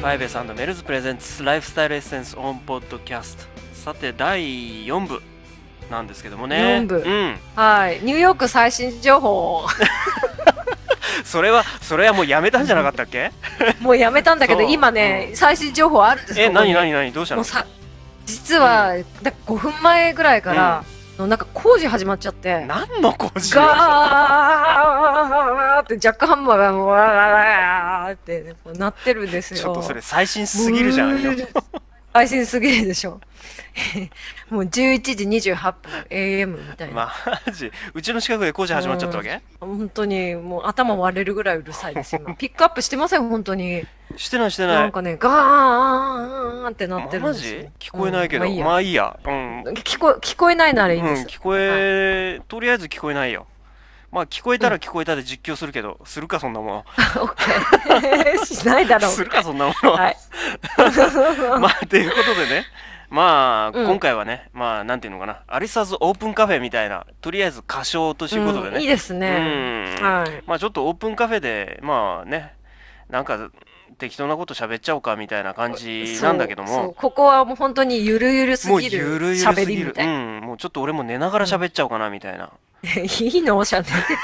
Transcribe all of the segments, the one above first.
Five Smells presents Lifestyle Essence on Podcast さて第4部なんですけどもね。4部。うん。はい。ニューヨーク最新情報、それはそれはもうやめたんじゃなかったっけ？もうやめたんだけど、今ね、うん。最新情報あるんですえここに。何何？何どうしたの？実は、だ5分前ぐらいから、のなんか工事始まっちゃって、何の工事よ。ガーってジャックハンマーがわーってなってるんですよ。ちょっとそれ最新すぎるじゃんよ配信すぎるでしょ。もう11時28分 AM みたいな。マジ？うちの近くで工事始まっちゃったわけ？本当にもう頭割れるぐらいうるさいです今。ピックアップしてません、本当に。してないしてななんいかね、ガーンってなってるんマジ？聞こえないけど、うんまあいいや聞こ聞こえないならいいうん、です。聞こえ、とりあえず聞こえないよ。まあ聞こえたら聞こえたで実況するけど、するかそんなもオッケー。しないだろの。う。するかそんなもの。はい。まあということでね、まあ、うん今回はね、まあなんていうのかな、アリサーズオープンカフェみたいな、とりあえず歌唱ということでね。うんいいですね。うんはい。まあちょっとオープンカフェで、まあね、なんか適当なこと喋っちゃおうかみたいな感じなんだけども、ここはもう本当にゆるゆるすぎる喋。りみたいな。うん、もうちょっと俺も寝ながら喋っちゃおうかなみたいな。いいの？しゃべってて。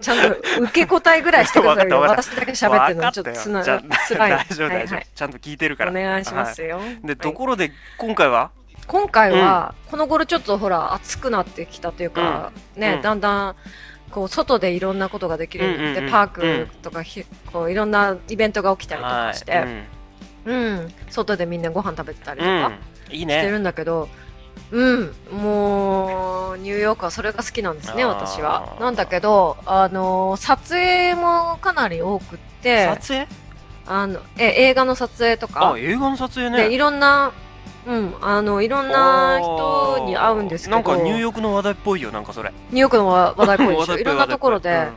ちゃんと受け答えぐらいしてくださいよ。私だけ喋ってるの。ちょっとつなじゃあ辛い。大丈夫大丈夫、はいちゃんと聞いてるから。はいお願いしますよ。で、はい。ところで今回は？今回は、この頃ちょっとほら暑くなってきたというか、ね、うん。だんだんこう外でいろんなことができるようパークとかひ、こういろんなイベントが起きたりとかして、はい。うん。外でみんなご飯食べてたりうん、うとかん、いいしてね。るんだけど、うん、もうニューヨークはそれが好きなんですね私は。なんだけど、あの撮影もかなり多くって。撮影？あのえ映画の撮影とか。あ、映画の撮影でいね。ろんな、うん、あのいろんな人に会うんですけど。なんかニューヨークの話題っぽいよ、なんかそれ。ニューヨークの話 話題っぽいでしょいろんなところで。話題っ、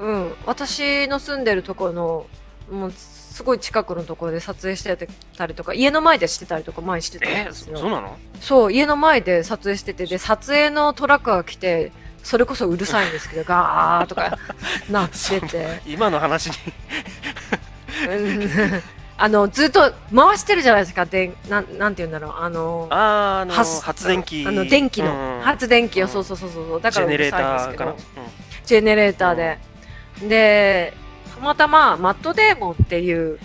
うん、私の住んでるところのもうすごい近くのところで撮影してたりとか家の前でしてたりとか前してたんですよそそうなの？そう家の前で撮影しててで撮影のトラックが来てそれこそうるさいんですけど ガーとかなってて今の話に。う んあのずっと回してるじゃないですかでなんなんて言うんだろうあのあの、発発電機。あの電気うんの発電機をうんそうそうそうそうだからうるさいんですけど。ジェネレーターで。で、たまたまマットデーモンっていう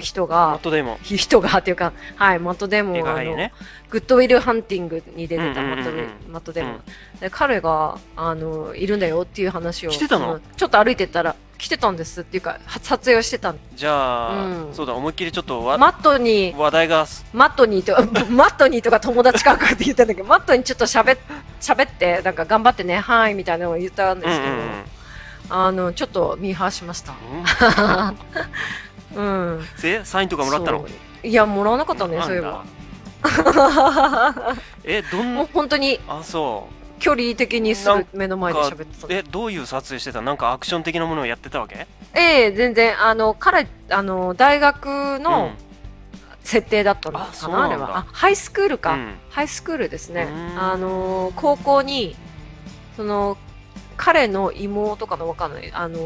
人うんマッが、トデーモン。人がっていうか、はい、マットデーモンはあの、映画俳優ね。グッドウィルハンティングに出てたマットデマットデーモン。で、彼が、あの、いるんだよっていう話を。来てたの？そちょっと歩いてったら、来てたんですっていうか、は撮影をしてたんじゃあ、うんそうだ、思いっきりちょっとわ、マットに、話題が、マットにと、マットにとか友達かって言ったんだけど、マットにちょっと喋っ、喋って、なんか頑張ってね、はい、みたいなのを言ったんですけど、うんうんうんあの、ちょっとミーハーしました。うんうん。で、サインとかもらったの？いや、もらわなかったね、そういえば。え、どん？もう本当にあ、そ距離的にすぐ目の前で喋ってたう。。え、どういう撮影してた？なんかアクション的なものをやってたわけ？ええ全然、あの、彼、あの、大学の設定だったのあかな、そうなんだあれは。あ、ハイスクールか。うんハイスクールですねう。んあの、高校に、その、彼の妹かなわかんない。あの、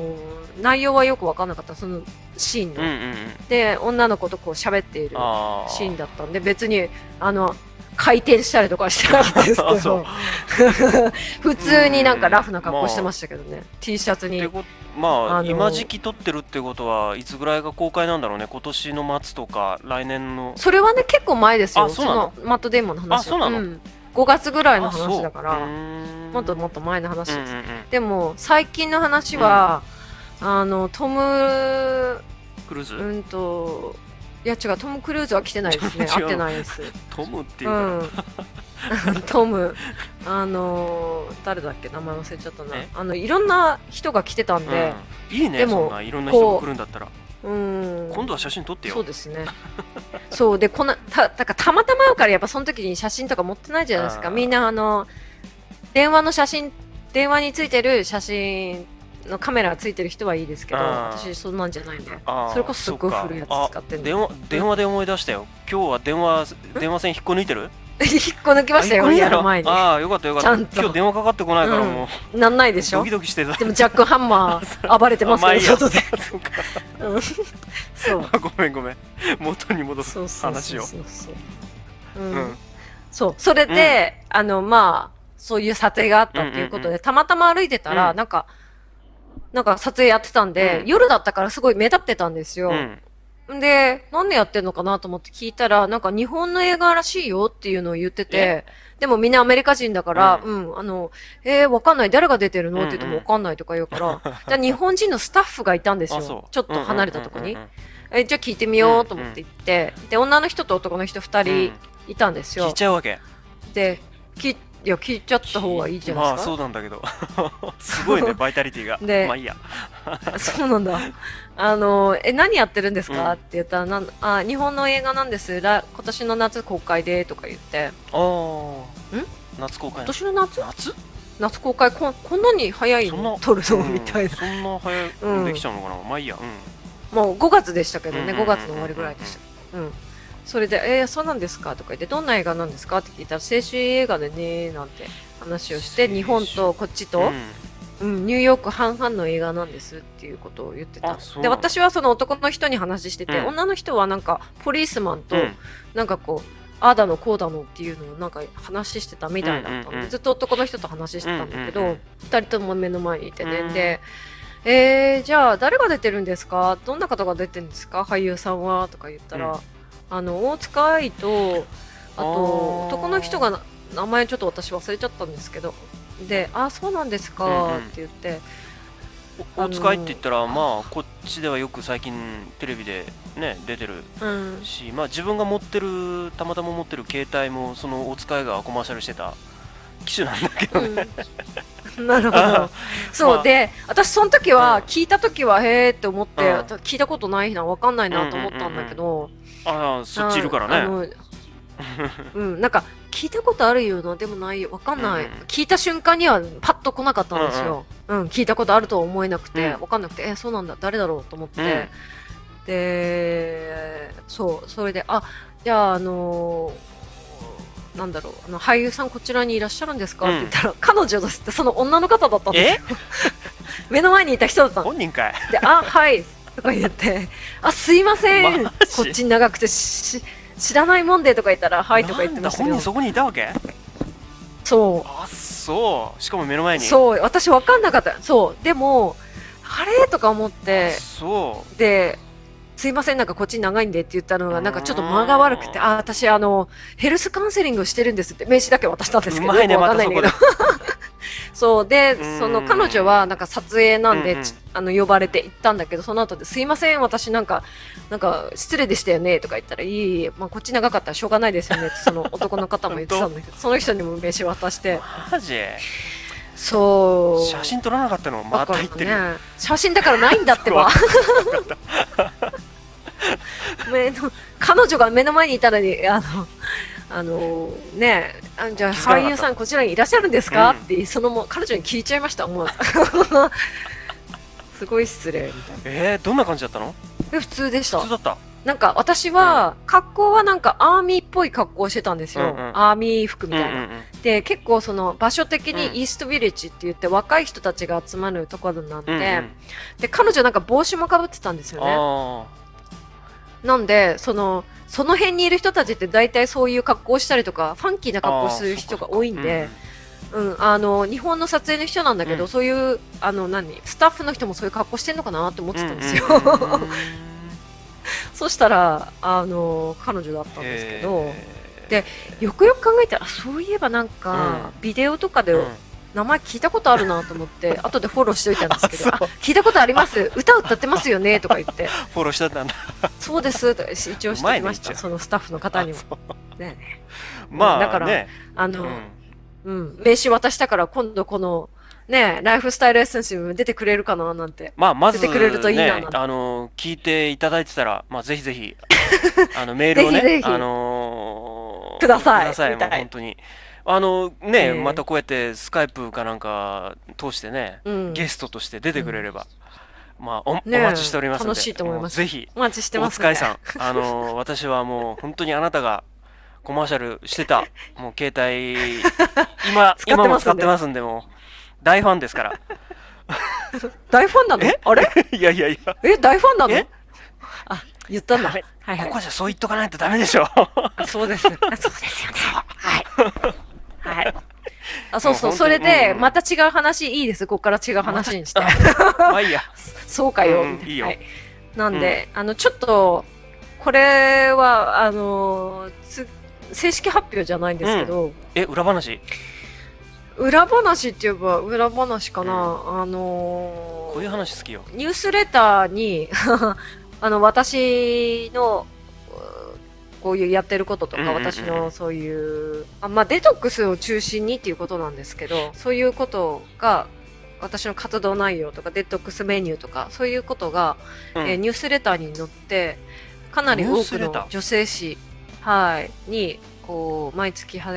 内容はよくわかんなかった、そのシーンの。うんうんうん。で、女の子とこう喋っているああ。シーンだったんで、別に、あの、回転したりとかしてなかったですけど、普通になんかラフな格好してましたけどね。T シャツにまあ、あの今時期撮ってるってことはいつぐらいが公開なんだろうね今年の末とか来年のそれはね、結構前ですよ。あそのの？マットデーモンの話は。あそうなの？ん5月ぐらいの話だから、もっともっと前の話。です。でも、最近の話は、あの、トム、クルーズ、うんと、いや違う、トム・クルーズは来てないですね。会ってないです。トムっていううん。トム、あの、誰だっけ？名前忘れちゃったな。え？あの、いろんな人が来てたんで、うん。いいねでもいろんな人が来るんだったらうん。今度は写真撮ってよそうですね。そうでこんなただからたまたま会うからやっぱその時に写真とか持ってないじゃないですか。みんなあの電話の写真電話についてる写真のカメラがついてる人はいいですけど、私そんなんじゃないんで。それこそすっごい古いやつ使ってんのあ電話電話で思い出したよ今日は電話電話線引っこ抜いてる？1個抜きましたよ、やる前に。ああ、よかったよかった。ちゃんと今日電話かかってこないからうんもなんないでしう、ょ？ドキドキしてた。でもジャックハンマー 暴れてますけど、外で。そうんそう。あごめんごめん。元に戻すそうそう話を。そうそう。ううんん。そう。それで、あの、まあ、そういう撮影があったっていうことで、うんうんたまたま歩いてたら、うんなんか、なんか撮影やってたんで、うん夜だったからすごい目立ってたんですよ。うん。で、なんでやってんのかなと思って聞いたら、なんか日本の映画らしいよっていうのを言ってて、でもみんなアメリカ人だから、ううん、あの、えー、わかんない、誰が出てるの？って言ってうんうんもわかんないとか言うから、じゃあ日本人のスタッフがいたんですよう。。ちょっと離れたとこにうんうん。え、じゃあ聞いてみようと思って行って、で、女の人と男の人二うんうん人いたんですよ聞い。ちゃうわけ。で、聞い、いや、聞いちゃった方がいいじゃないまあですか。そうなんだけど。すごいね、バイタリティが。でまあいいや。そうなんだ。あの、え、何やってるんですか、うん。って言ったら、なんあ、日本の映画なんです。ら今年の夏公開で、とか言って。ああ。夏公開。今年の夏？夏？夏公開こん、こんなに早いの？撮るの、うん。みたいな。そんな早うん。くできちゃうのかな？まあいいや。うん。もう5月でしたけどね、うんうんうんうん。5月の終わりぐらいでした。うん。それで、えー、そうなんですか？とか言って、どんな映画なんですか？って聞いたら、青春映画でねなんて話をして、日本とこっちと、うん、ニューヨーク半々の映画なんですっていうことを言ってた。で、私はその男の人に話してて、うん。女の人はなんか、ポリースマンと、うん。なんかこう、ああだのこうだのっていうのをなんか話してたみたいだったんで、ずっと男の人と話してたんだけど、うんうんうん二人とも目の前にいてね、うん。で、えー、じゃあ誰が出てるんですか？どんな方が出てるんですか？俳優さんはとか言ったら、うん。あの、大塚愛と、あと、男の人がな名前ちょっと私忘れちゃったんですけど、で、あ、そうなんですうんかうん。って言って、おお使いって言ったら、まあこっちではよく最近テレビでね出てるうん、し、まあ自分が持ってるたまたま持ってる携帯もそのお使いがコマーシャルしてた機種なんだけどね。うん、なるほあど。そう、まあ。で、私その時は、うん。聞いた時は、へーって思って、うん。聞いたことないな、わかんないなと思ったんだけど、ああそっちいるからね。うん、なんか、聞いたことあるような、でもないよ、わかんない、うん聞いた瞬間にはパッと来なかったんですよ。うん、聞いたことあるとは思えなくて、うん。わかんなくて、え、そうなんだ、誰だろうと思って、うん。で、そう、それで、あ、じゃあ、あのーなんだろう、あの俳優さんこちらにいらっしゃるんですか、うん。って言ったら、彼女ですって、その女の方だったんですよ。目の前にいた人だったの。本人かい。で、あ、はい、とか言って、あ、すいません、マこジっち長くてし知らないもんでとか言ったら、はいとか言ってましたけど。なんだ本人、そこにいたわけ？そあそう。しかも目の前う、に。そう、私わかんなかった。そう、でも、あれ？とか思っあて、そう。で、すいません、なんかこっち長いんでって言ったのが、なんかちょっと間が悪くて、うんあ、私、あの、ヘルスカウンセリングをしてるんですって、名刺だけ渡したんですけど、うまいねよくわかんないんだけど。そう、でう、ん。その彼女は、なんか撮影なんで、うんうん。ちあの、呼ばれて行ったんだけど、その後で、すいません、私なんか、なんか、失礼でしたよね、とか言ったら、いえいえ、まあ、こっち長かったらしょうがないですよねって、その男の方も言ってたんだけど、その人にも名刺渡して、マジ？そう。写真撮らなかったの？また言ってるね、写真だからないんだってば。彼女が目の前にいたのに、あの、あのねあじゃあ俳優さんこちらにいらっしゃるんですか、うん。って、そのも彼女に聞いちゃいました、思わずすごい失礼みたいな。えー、どんな感じだったの？で普通でした。普通。だった。なんか私は、格好はなんかアーミーっぽい格好をしてたんですよ。うんうん。アーミー服みたいな。うんうんうん。で、結構その場所的うん。にイーストビレッジって言って若い人たちが集まるところなんで、うんうん。で、彼女なんか帽子もかぶってたんですよね。あなんで、その、その辺にいる人たちって大体そういう格好をしたりとか、ファンキーな格好をする人が多いんで、うん、あの、日本の撮影の人なんだけど、うん。そういう、あの、何、スタッフの人もそういう格好してんのかなって思ってたんですよ。うんうん。うんうんそしたら、あの、彼女だったんですけど、えー。でよくよく考えたら、そういえばなんか、ビデオとかでうん名前聞いたことあるなと思って、後でフォローしといたんですけど、聞いたことあります？歌歌ってますよねとか言って、フォローしてたんだ。そうです。一応してきました、そのスタッフの方にも。ね、まあだからねあの、うん。うん、名刺渡したから今度この、ね、ライフスタイルエッセンスにも出てくれるかななんて。まあ、まず、出てくれるといいなあの、聞いていただいてたら、まあ、ぜひぜひ、あの、メールをね、ぜひぜひ。あのーください。ください、みたい。もう本当に。あの、ね、えーまたこうやってスカイプかなんか通してね、うん。ゲストとして出てくれれば、まあお、ねお待ちしておりますので、楽しいと思いますぜひ、お待ちしてます、大塚愛さん、あのー私はもう本当にあなたがコマーシャルしてた。もう携帯、今、使ってますんで今も使ってますんで、もう、大ファンですから。大ファンなの？あれ？いやいやいや、え、大ファンなの？え？あ、言ったんだ。はいはいここ。じゃそう言っとかないとダメでしょ。あそうです。あそうですよね。はい。はい。あ、そうそう。それで、うんまた違う話、いいです。ここから違う話にして。まあいいや。そうかよ、うんみたいな。いいよはい。なんで、あの、ちょっと、これは、あの、つ正式発表じゃないんですけど、え、裏話？裏話って言えば裏話かな。あのこういう話好きよ。ニュースレターに、あの、私の、うこういうやってることとか、うんうんうん私のそういう、あまあ、デトックスを中心にっていうことなんですけど、そういうことが、私の活動内容とか、デトックスメニューとか、そういうことが、うんえーニュースレターに載って、かなり多くの女性誌、はい、に、こう、毎月は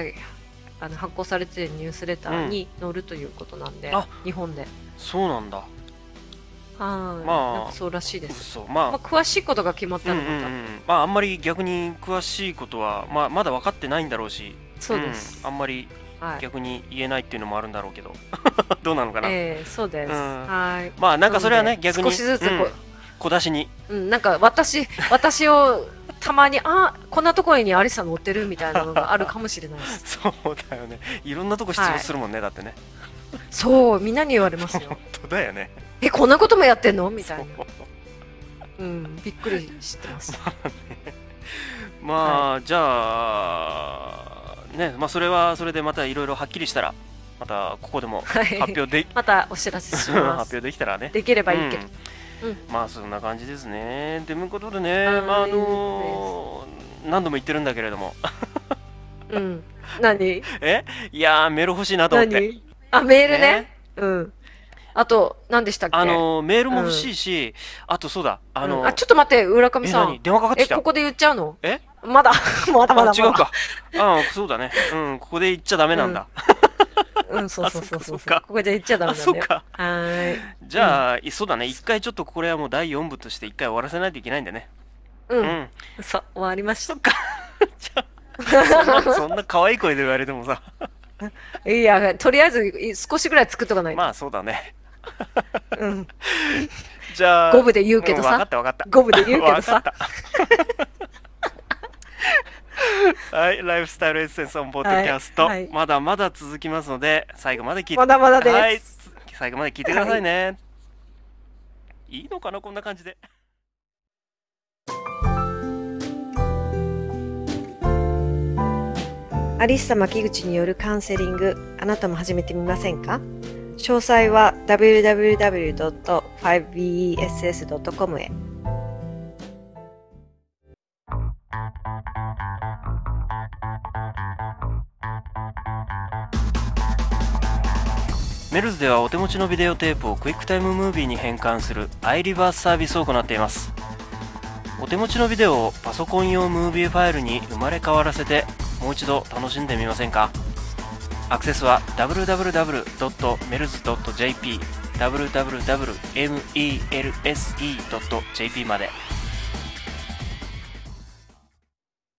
あの発行されているニュースレターに載るということなんで、あ日本で。そうなんだ。はい、まあなんかそうらしいです。嘘。まあ、まあ、詳しいことが決まったうんうんうん。まあ、あんまり逆に詳しいことは、まあ、まだ分かってないんだろうし、そうですん、あんまりはい。逆に言えないっていうのもあるんだろうけど。どうなのかな。ええそうです。うんはい。まあ、なんかそれはね、逆に。少しずつこうん小出しに。う、うん、なんか私、私をたまに、あ、こんなところにアリサ乗ってるみたいなのがあるかもしれないです。そうだよね。いろんなとこ出場するもんね、だってね。そう、みんなに言われますよ本。当だよね。え、こんなこともやってんの？みたいな。そううん、びっくりしてます。まあ、じゃあ、ね、まあ、それはそれでまたいろいろはっきりしたら、またここでもはい。発表で、またお知らせし発ます。表できたらね。できればいいけど。うんうんまあそんな感じですね。ということでね、はいまああのー何度も言ってるんだけれども、うん。何？え？いやーメール欲しいなと思って。何？あ、メールね。うん。あと、何でしたっけ？あのーメールも欲しいし、あとそうだ、あのーうんあ、ちょっと待って、浦上え、さん何？電話かかってえ、きた？ここで言っちゃうの？え？まだ、まだまだまだ。あ、違うか。あそうだね。うん、ここで言っちゃダメなんだ。うん、そうそうそうそう。ここで言っちゃダメあ、なんだよ。そうか。はーい。じゃあ、いそうだね。一回ちょっとこれはもう第4部として一回終わらせないといけないんだね。う。うんん。そう、終わりましそっか。じゃあ、そんな、そんな可愛い声で言われてもさ。た。いや、とりあえずい少しぐらい作っとかないと。まあそうだね。うん。じゃあ。五分で言うけどさんわかったわかった。五分で言うけどさわかったはい、ライフスタイルエッセンスオンポッドキャスト、はいはいまだまだ続きますので、最後まで聞いて、まだまだです。はい、最後まで聞いてくださいね。い、いのかな、こんな感じで。アリッサ牧口によるカウンセリング、あなたも始めてみませんか？詳細は www.5bess.com へ。メルズではお手持ちのビデオテープをクイックタイムムービーに変換する iReverse サービスを行っていますお手持ちのビデオをパソコン用ムービーファイルに生まれ変わらせてもう一度楽しんでみませんか？アクセスは www.mels.jp www.melse.jp まで